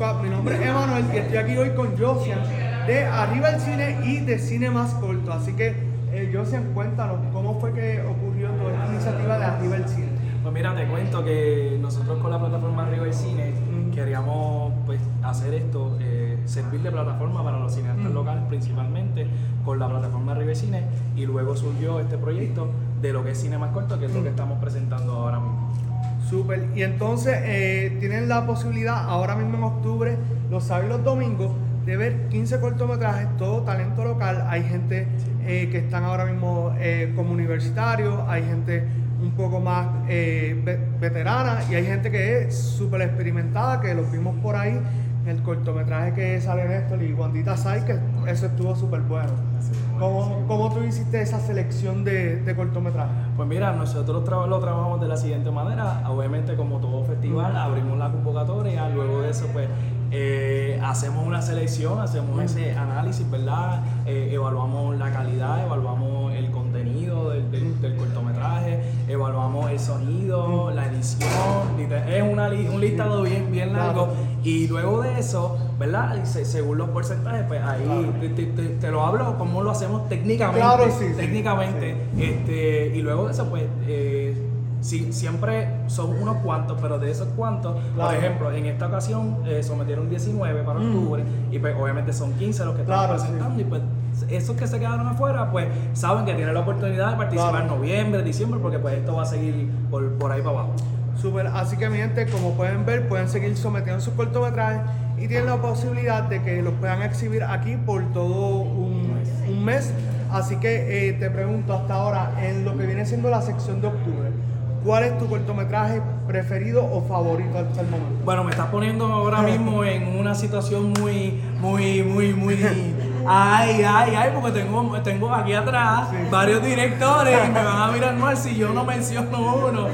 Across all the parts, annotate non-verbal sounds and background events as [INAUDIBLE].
Squad. Mi nombre es Emanuel y estoy aquí hoy con Josian de Arriba el Cine y de Cine Más Corto. Así que, eh, Josian, cuéntanos cómo fue que ocurrió toda esta iniciativa de Arriba el Cine. Pues mira, te cuento que nosotros con la plataforma Arriba el Cine Mm. queríamos pues, hacer esto, eh, servir de plataforma para los cineastas Mm. locales principalmente con la plataforma Arriba el Cine y luego surgió este proyecto de lo que es Cine Más Corto, que es lo que estamos presentando ahora mismo. Súper. Y entonces eh, tienen la posibilidad ahora mismo en octubre, los sábados y los domingos, de ver 15 cortometrajes, todo talento local. Hay gente eh, que están ahora mismo eh, como universitarios, hay gente un poco más ve- veterana y hay gente que es súper experimentada, que los vimos por ahí. El cortometraje que sale Néstor y Wandita Sai, que eso estuvo súper bueno. ¿Cómo, ¿Cómo tú hiciste esa selección de, de cortometrajes? Pues mira, nosotros tra- lo trabajamos de la siguiente manera. Obviamente, como todo festival, abrimos la convocatoria. Luego de eso, pues eh, hacemos una selección, hacemos ese análisis, ¿verdad? Eh, evaluamos la calidad, evaluamos el contenido del, del- del cortometraje, evaluamos el sonido, la edición. Es una un listado bien, bien largo. Y luego de eso, ¿verdad? Según los porcentajes, pues ahí Claro. te, te- te- lo hablo cómo lo hacemos técnicamente. Claro, sí, sí. técnicamente. Este, y luego de eso, pues, eh, sí, siempre son unos cuantos, pero de esos cuantos, por ejemplo, en esta ocasión eh, sometieron 19 para Mm. octubre, y pues obviamente son 15 los que están presentando, y pues esos que se quedaron afuera, pues saben que tienen la oportunidad de participar Claro. en noviembre, diciembre, porque pues esto va a seguir por, por ahí para abajo. Súper, así que mi gente, como pueden ver, pueden seguir sometiendo sus cortometrajes y tienen la posibilidad de que los puedan exhibir aquí por todo un, un mes. Así que eh, te pregunto hasta ahora, en lo que viene siendo la sección de octubre, ¿cuál es tu cortometraje preferido o favorito hasta el momento? Bueno, me estás poniendo ahora mismo en una situación muy, muy, muy, muy. [LAUGHS] Ay, ay, ay, porque tengo, tengo aquí atrás Sí. varios directores y me van a mirar mal si yo no menciono uno.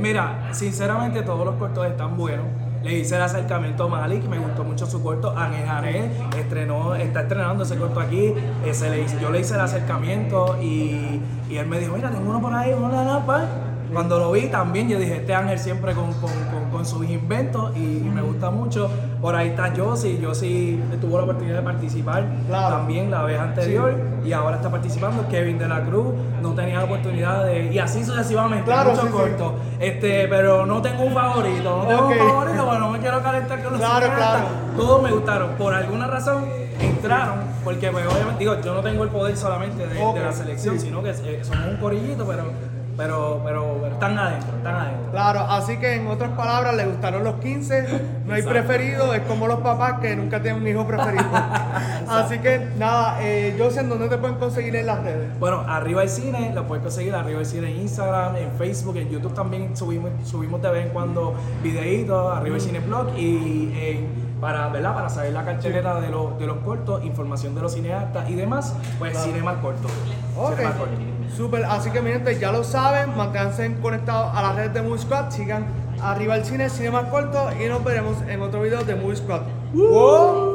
Mira, sinceramente todos los cortos están buenos. Le hice el acercamiento a Malik, me gustó mucho su corto. Ángel Janel estrenó, está estrenando ese corto aquí. Le yo le hice el acercamiento y, y él me dijo, mira, tengo uno por ahí, hola, nada, pa". Cuando lo vi también, yo dije, este Ángel siempre con, con, con- con sus inventos y, y me gusta mucho. Por ahí está Josie, Josie tuvo la oportunidad de participar Claro. también la vez anterior y ahora está participando. Kevin de la Cruz no tenía la oportunidad de... Y así sucesivamente, Claro, muchos sí, sí. cortos. Este, pero no tengo un favorito, no tengo un favorito, bueno, no me quiero calentar con los Claro, claro. Todos me gustaron. Por alguna razón entraron, porque pues, obviamente, digo, yo no tengo el poder solamente de, la selección, sí. sino que eh, somos un corillito, pero, pero, pero, pero están adentro, están adentro. Claro, así que en otras palabras, le gustaron los 15, no hay Exacto. preferido, es como los papás que nunca tienen un hijo preferido. [LAUGHS] así que nada, eh, José, ¿en dónde te pueden conseguir en las redes? Bueno, arriba el cine, lo puedes conseguir arriba el cine en Instagram, en Facebook, en YouTube también subimos, subimos de vez en cuando videitos, arriba el cine blog y en- para, ¿verdad? para saber la cartelera de, los, de los cortos, información de los cineastas y demás, pues Claro. cine más corto. Ok, corto. súper. Así que mi gente, ya lo saben, manténganse conectados a las redes de Movie Squad, sigan arriba el cine, cine más corto y nos veremos en otro video de Movie Squad. ¡Wow!